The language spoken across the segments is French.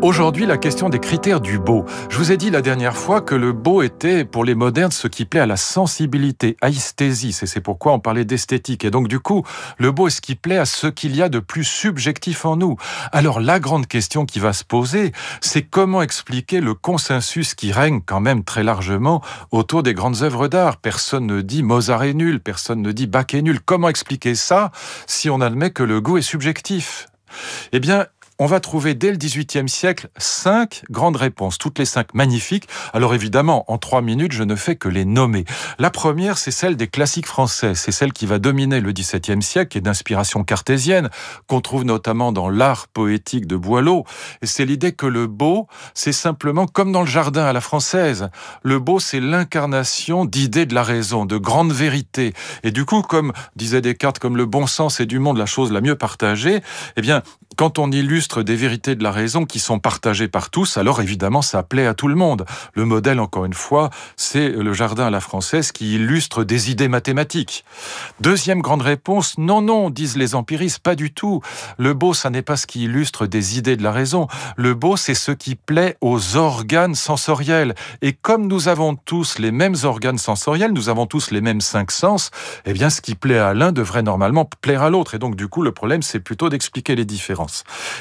Aujourd'hui, la question des critères du beau. Je vous ai dit la dernière fois que le beau était, pour les modernes, ce qui plaît à la sensibilité, aesthésis, et c'est pourquoi on parlait d'esthétique. Et donc, du coup, le beau est ce qui plaît à ce qu'il y a de plus subjectif en nous. Alors, la grande question qui va se poser, c'est comment expliquer le consensus qui règne quand même très largement autour des grandes œuvres d'art. Personne ne dit Mozart est nul, personne ne dit Bach est nul. Comment expliquer ça si on admet que le goût est subjectif? Eh bien, on va trouver dès le XVIIIe siècle cinq grandes réponses, toutes les cinq magnifiques. Alors évidemment, en trois minutes, je ne fais que les nommer. La première, c'est celle des classiques français. C'est celle qui va dominer le XVIIe siècle, est d'inspiration cartésienne, qu'on trouve notamment dans l'art poétique de Boileau. Et c'est l'idée que le beau, c'est simplement comme dans le jardin à la française. Le beau, c'est l'incarnation d'idées de la raison, de grandes vérités. Et du coup, comme disait Descartes, comme le bon sens est du monde la chose la mieux partagée, eh bien, quand on illustre des vérités de la raison qui sont partagées par tous, alors évidemment ça plaît à tout le monde. Le modèle, encore une fois, c'est le jardin à la française qui illustre des idées mathématiques. Deuxième grande réponse, non, non, disent les empiristes, pas du tout. Le beau, ça n'est pas ce qui illustre des idées de la raison. Le beau, c'est ce qui plaît aux organes sensoriels. Et comme nous avons tous les mêmes organes sensoriels, nous avons tous les mêmes cinq sens, eh bien ce qui plaît à l'un devrait normalement plaire à l'autre. Et donc du coup, le problème, c'est plutôt d'expliquer les différences.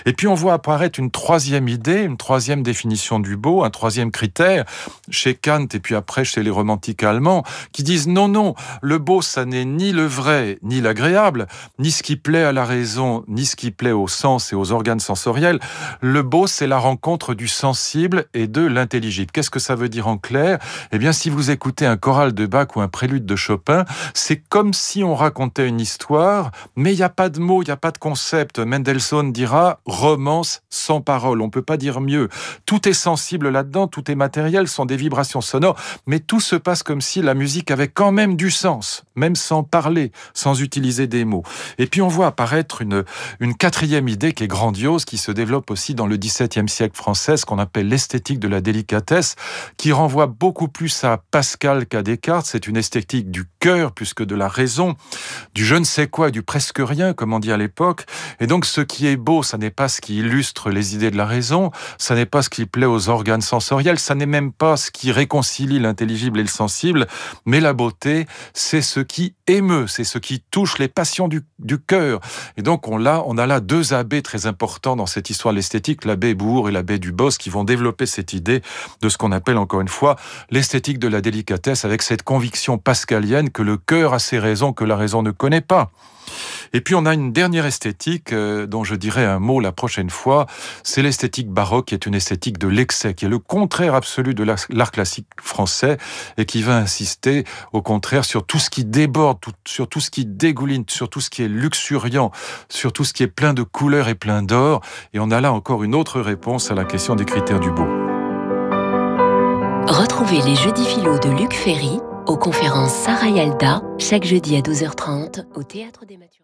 Et puis on voit apparaître une troisième idée, une troisième définition du beau, un troisième critère chez Kant et puis après chez les romantiques allemands qui disent non, non, le beau, ça n'est ni le vrai, ni l'agréable, ni ce qui plaît à la raison, ni ce qui plaît au sens et aux organes sensoriels. Le beau, c'est la rencontre du sensible et de l'intelligible. Qu'est-ce que ça veut dire en clair? Eh bien, si vous écoutez un choral de Bach ou un prélude de Chopin, c'est comme si on racontait une histoire, mais il n'y a pas de mots, il n'y a pas de concept. Mendelssohn dira romance sans parole. On peut pas dire mieux. Tout est sensible là-dedans, tout est matériel, sont des vibrations sonores, mais tout se passe comme si la musique avait quand même du sens, même sans parler, sans utiliser des mots. Et puis on voit apparaître une, une quatrième idée qui est grandiose, qui se développe aussi dans le XVIIe siècle français, qu'on appelle l'esthétique de la délicatesse, qui renvoie beaucoup plus à Pascal qu'à Descartes. C'est une esthétique du cœur plus que de la raison, du je ne sais quoi, du presque rien, comme on dit à l'époque. Et donc ce qui est beau, ça n'est pas ce qui illustre les idées de la raison, ça n'est pas ce qui plaît aux organes sensoriels, ça n'est même pas ce qui réconcilie l'intelligible et le sensible, mais la beauté, c'est ce qui émeut, c'est ce qui touche les passions du, cœur. Et donc on a, on a là deux abbés très importants dans cette histoire de l'esthétique, l'abbé Bourg et l'abbé Dubos, qui vont développer cette idée de ce qu'on appelle encore une fois l'esthétique de la délicatesse, avec cette conviction pascalienne que le cœur a ses raisons que la raison ne connaît pas. Et puis on a une dernière esthétique euh, dont je dirai un mot la prochaine fois, c'est l'esthétique baroque qui est une esthétique de l'excès, qui est le contraire absolu de l'art classique français et qui va insister au contraire sur tout ce qui déborde, sur tout ce qui dégouline, sur tout ce qui est luxuriant, sur tout ce qui est plein de couleurs et plein d'or. Et on a là encore une autre réponse à la question des critères du beau. Retrouvez les jeudis philo de Luc Ferry aux conférences Sarah Yalda chaque jeudi à 12h30 au Théâtre des Matures.